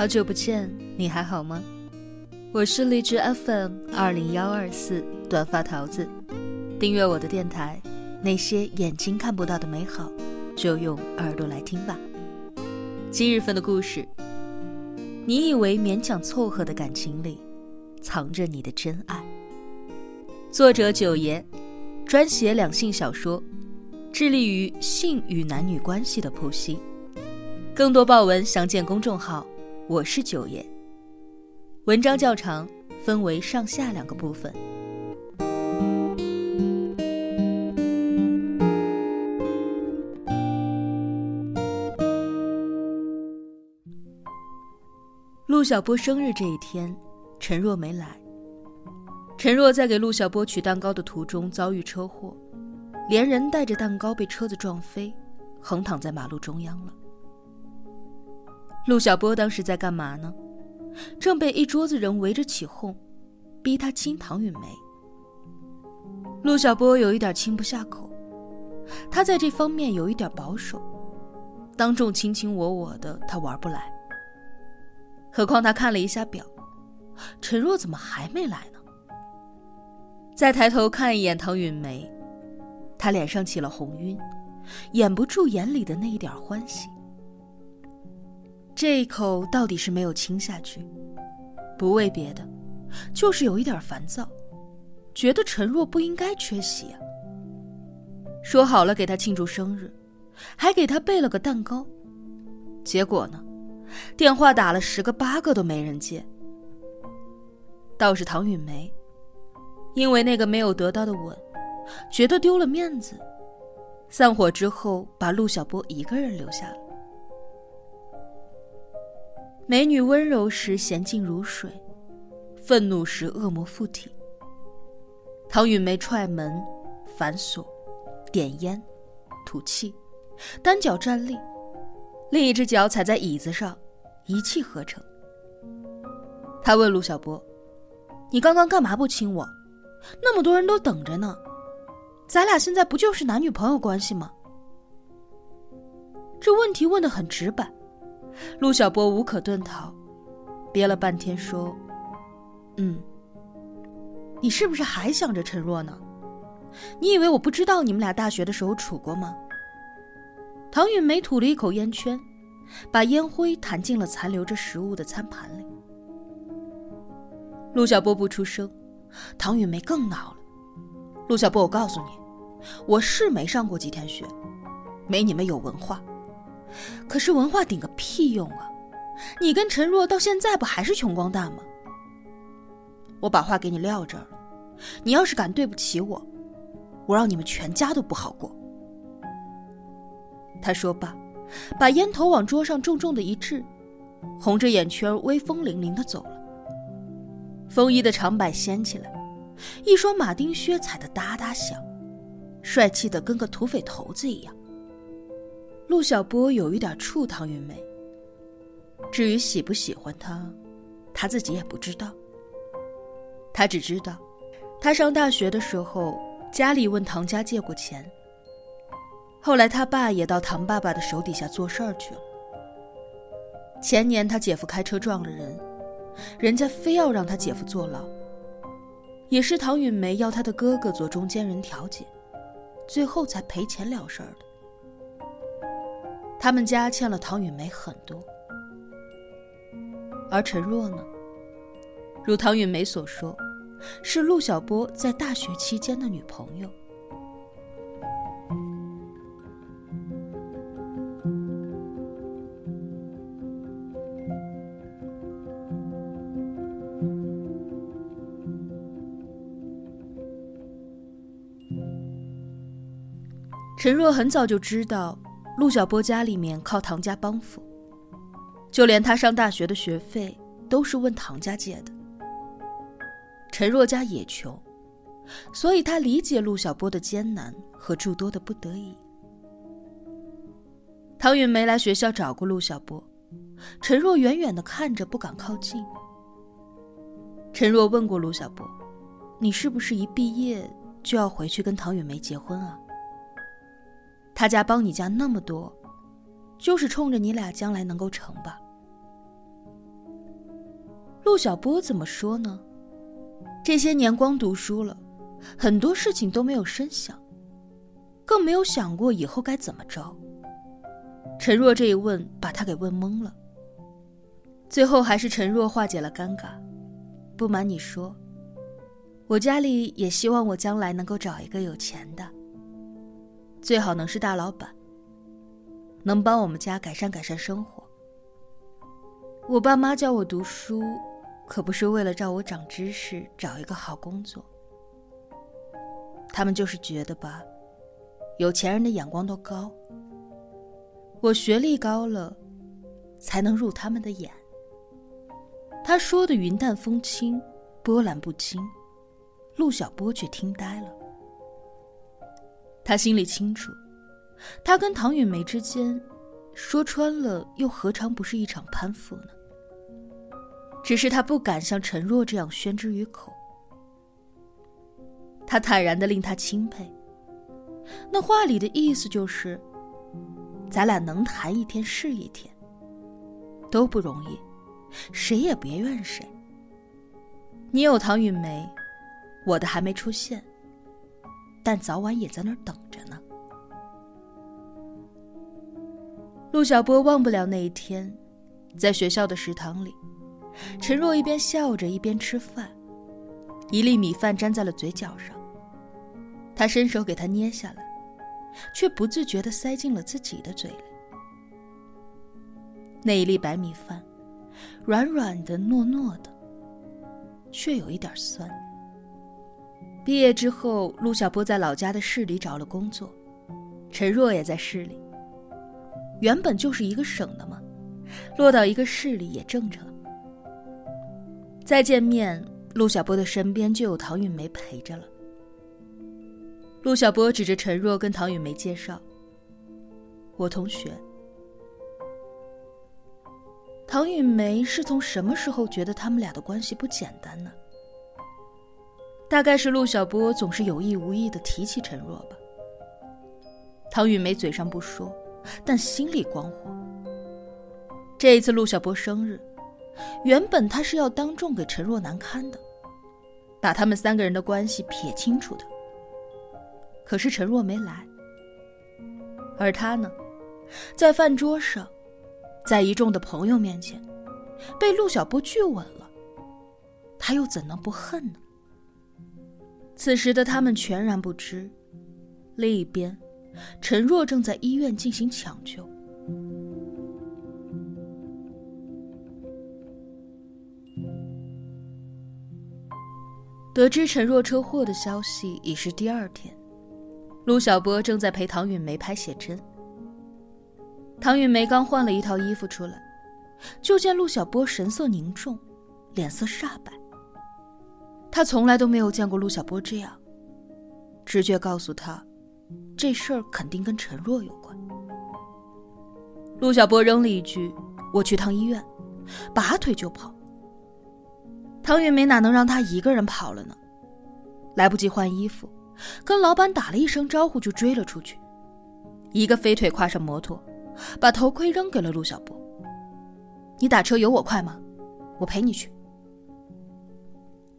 好久不见，你还好吗？我是荔枝 FM 二零幺二四短发桃子，订阅我的电台，那些眼睛看不到的美好，就用耳朵来听吧。今日份的故事，你以为勉强凑合的感情里，藏着你的真爱。作者九爷，专写两性小说，致力于性与男女关系的剖析。更多爆文详见公众号。我是九爷。文章较长，分为上下两个部分。陆小波生日这一天，陈若没来。陈若在给陆小波取蛋糕的途中遭遇车祸，连人带着蛋糕被车子撞飞，横躺在马路中央了。陆小波当时在干嘛呢？正被一桌子人围着起哄，逼他亲唐允梅。陆小波有一点亲不下口，他在这方面有一点保守，当众卿卿我我的他玩不来。何况他看了一下表，陈若怎么还没来呢？再抬头看一眼唐允梅，他脸上起了红晕，掩不住眼里的那一点欢喜。这一口到底是没有亲下去，不为别的，就是有一点烦躁，觉得陈若不应该缺席啊。说好了给他庆祝生日，还给他备了个蛋糕，结果呢，电话打了十个八个都没人接。倒是唐允梅，因为那个没有得到的吻，觉得丢了面子，散伙之后把陆小波一个人留下了。美女温柔时娴静如水，愤怒时恶魔附体。唐允梅踹门、反锁、点烟、吐气，单脚站立，另一只脚踩在椅子上，一气呵成。他问陆小波：“你刚刚干嘛不亲我？那么多人都等着呢，咱俩现在不就是男女朋友关系吗？”这问题问得很直白。陆小波无可遁逃，憋了半天说：“嗯，你是不是还想着陈若呢？你以为我不知道你们俩大学的时候处过吗？”唐允梅吐了一口烟圈，把烟灰弹进了残留着食物的餐盘里。陆小波不出声，唐允梅更恼了：“陆小波，我告诉你，我是没上过几天学，没你们有文化。”可是文化顶个屁用啊！你跟陈若到现在不还是穷光蛋吗？我把话给你撂这儿了，你要是敢对不起我，我让你们全家都不好过。他说罢，把烟头往桌上重重的一掷，红着眼圈，威风凛凛的走了。风衣的长摆掀起来，一双马丁靴踩得哒哒响，帅气的跟个土匪头子一样。陆小波有一点怵唐云梅。至于喜不喜欢她，他自己也不知道。他只知道，他上大学的时候，家里问唐家借过钱。后来他爸也到唐爸爸的手底下做事儿去了。前年他姐夫开车撞了人，人家非要让他姐夫坐牢。也是唐允梅要他的哥哥做中间人调解，最后才赔钱了事儿的。他们家欠了唐允梅很多，而陈若呢？如唐允梅所说，是陆小波在大学期间的女朋友。陈若很早就知道。陆小波家里面靠唐家帮扶，就连他上大学的学费都是问唐家借的。陈若家也穷，所以他理解陆小波的艰难和诸多的不得已。唐允没来学校找过陆小波，陈若远远的看着不敢靠近。陈若问过陆小波：“你是不是一毕业就要回去跟唐允梅结婚啊？”他家帮你家那么多，就是冲着你俩将来能够成吧？陆小波怎么说呢？这些年光读书了，很多事情都没有深想，更没有想过以后该怎么着。陈若这一问，把他给问懵了。最后还是陈若化解了尴尬。不瞒你说，我家里也希望我将来能够找一个有钱的，最好能是大老板，能帮我们家改善改善生活。我爸妈叫我读书，可不是为了照我长知识、找一个好工作。他们就是觉得吧，有钱人的眼光都高。我学历高了，才能入他们的眼。他说的云淡风轻，波澜不惊，陆小波却听呆了。他心里清楚，他跟唐允梅之间，说穿了又何尝不是一场攀附呢？只是他不敢像陈若这样宣之于口。他坦然的令他钦佩，那话里的意思就是，咱俩能谈一天是一天，都不容易。谁也别怨谁。你有唐允梅，我的还没出现，但早晚也在那儿等着呢。陆小波忘不了那一天，在学校的食堂里，陈若一边笑着一边吃饭，一粒米饭粘在了嘴角上，他伸手给他捏下来，却不自觉地塞进了自己的嘴里。那一粒白米饭。软软的、糯糯的，却有一点酸。毕业之后，陆小波在老家的市里找了工作，陈若也在市里。原本就是一个省的嘛，落到一个市里也正常。再见面，陆小波的身边就有唐韵梅陪着了。陆小波指着陈若跟唐允梅介绍：“我同学。”唐允梅是从什么时候觉得他们俩的关系不简单呢？大概是陆小波总是有意无意的提起陈若吧。唐雨梅嘴上不说，但心里光火。这一次陆小波生日，原本他是要当众给陈若难堪的，把他们三个人的关系撇清楚的。可是陈若没来，而他呢，在饭桌上。在一众的朋友面前，被陆小波拒吻了，他又怎能不恨呢？此时的他们全然不知，另一边，陈若正在医院进行抢救。得知陈若车祸的消息已是第二天，陆小波正在陪唐允梅拍写真。唐允梅刚换了一套衣服出来，就见陆小波神色凝重，脸色煞白。他从来都没有见过陆小波这样，直觉告诉他，这事儿肯定跟陈若有关。陆小波扔了一句：“我去趟医院”，拔腿就跑。唐允梅哪能让他一个人跑了呢？来不及换衣服，跟老板打了一声招呼就追了出去，一个飞腿跨上摩托。把头盔扔给了陆小波。你打车有我快吗？我陪你去。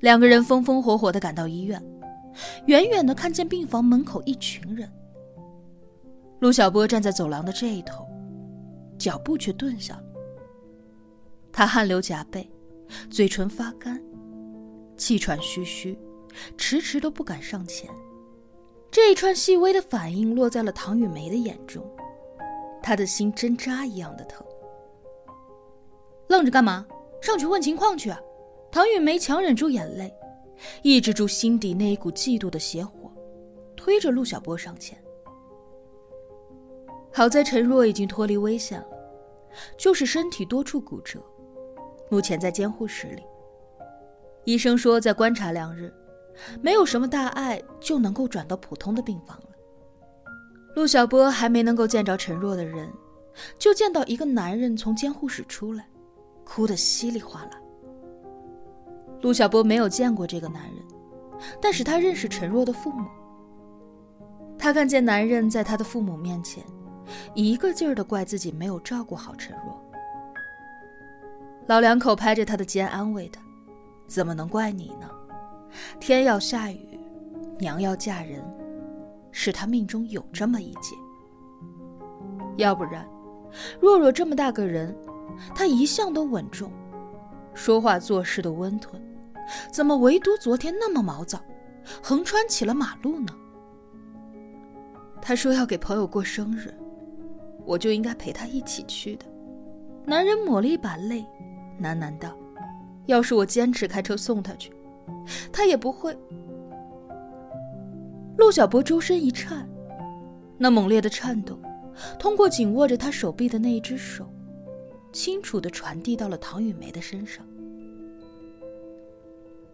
两个人风风火火的赶到医院，远远的看见病房门口一群人。陆小波站在走廊的这一头，脚步却顿下了。他汗流浃背，嘴唇发干，气喘吁吁，迟迟都不敢上前。这一串细微的反应落在了唐雨梅的眼中。她的心针扎一样的疼，愣着干嘛？上去问情况去！唐雨梅强忍住眼泪，抑制住心底那一股嫉妒的邪火，推着陆小波上前。好在陈若已经脱离危险了，就是身体多处骨折，目前在监护室里。医生说再观察两日，没有什么大碍，就能够转到普通的病房了。陆小波还没能够见着陈若的人，就见到一个男人从监护室出来，哭得稀里哗啦。陆小波没有见过这个男人，但是他认识陈若的父母。他看见男人在他的父母面前，一个劲儿的怪自己没有照顾好陈若。老两口拍着他的肩安慰他：“怎么能怪你呢？天要下雨，娘要嫁人，是他命中有这么一劫。要不然，若若这么大个人，他一向都稳重，说话做事都温吞，怎么唯独昨天那么毛躁，横穿起了马路呢？”他说要给朋友过生日，我就应该陪他一起去的。男人抹了一把泪，喃喃道：“要是我坚持开车送他去，他也不会。”陆小波周身一颤，那猛烈的颤动，通过紧握着他手臂的那一只手，清楚的传递到了唐雨梅的身上。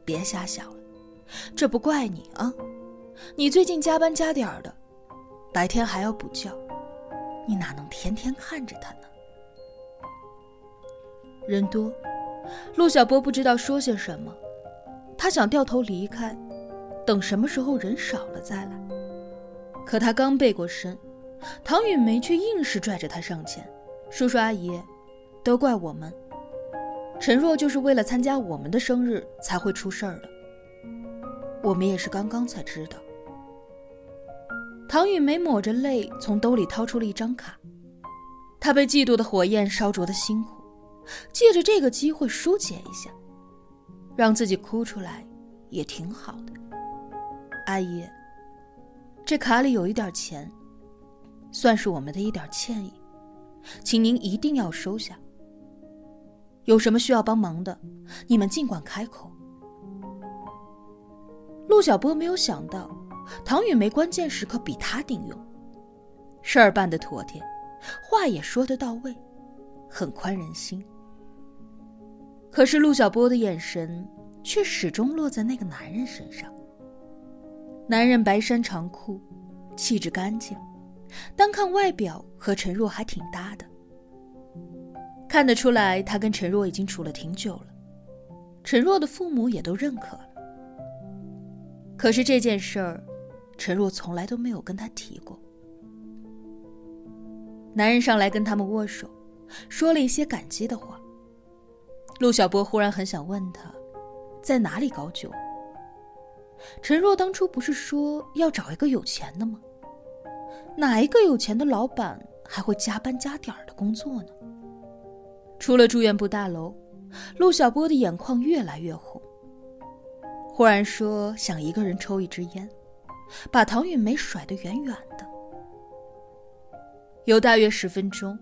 别瞎想了，这不怪你啊，你最近加班加点儿的。白天还要补觉，你哪能天天看着他呢？人多，陆小波不知道说些什么，他想掉头离开，等什么时候人少了再来。可他刚背过身，唐雨梅却硬是拽着他上前：“叔叔阿姨，都怪我们，陈若就是为了参加我们的生日才会出事儿的。我们也是刚刚才知道。”唐雨梅抹着泪，从兜里掏出了一张卡。她被嫉妒的火焰烧灼的辛苦，借着这个机会疏解一下，让自己哭出来，也挺好的。阿姨，这卡里有一点钱，算是我们的一点歉意，请您一定要收下。有什么需要帮忙的，你们尽管开口。陆小波没有想到。唐雨梅关键时刻比他顶用，事儿办得妥帖，话也说得到位，很宽人心。可是陆小波的眼神却始终落在那个男人身上。男人白衫长裤，气质干净，单看外表和陈若还挺搭的。看得出来，他跟陈若已经处了挺久了，陈若的父母也都认可了。可是这件事儿。陈若从来都没有跟他提过。男人上来跟他们握手，说了一些感激的话。陆小波忽然很想问他，在哪里搞酒？陈若当初不是说要找一个有钱的吗？哪一个有钱的老板还会加班加点儿的工作呢？出了住院部大楼，陆小波的眼眶越来越红。忽然说想一个人抽一支烟。把唐雨梅甩得远远的。有大约十分钟，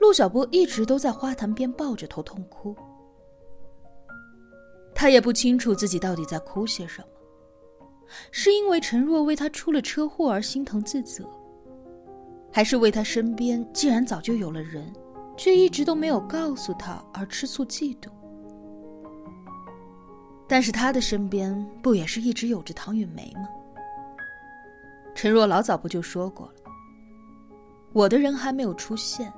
陆小波一直都在花坛边抱着头痛哭。他也不清楚自己到底在哭些什么，是因为陈若为他出了车祸而心疼自责，还是为他身边既然早就有了人，却一直都没有告诉他而吃醋嫉妒？但是他的身边不也是一直有着唐雨梅吗？陈若老早不就说过了，我的人还没有出现，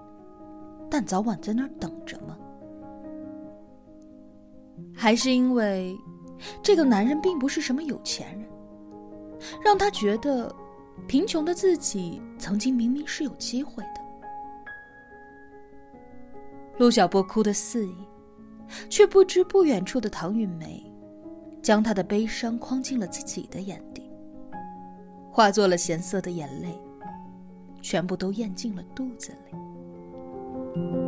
但早晚在那儿等着吗？还是因为这个男人并不是什么有钱人，让他觉得贫穷的自己曾经明明是有机会的。陆小波哭得肆意，却不知不远处的唐韵梅，将他的悲伤框进了自己的眼底。化作了咸涩的眼泪，全部都咽进了肚子里。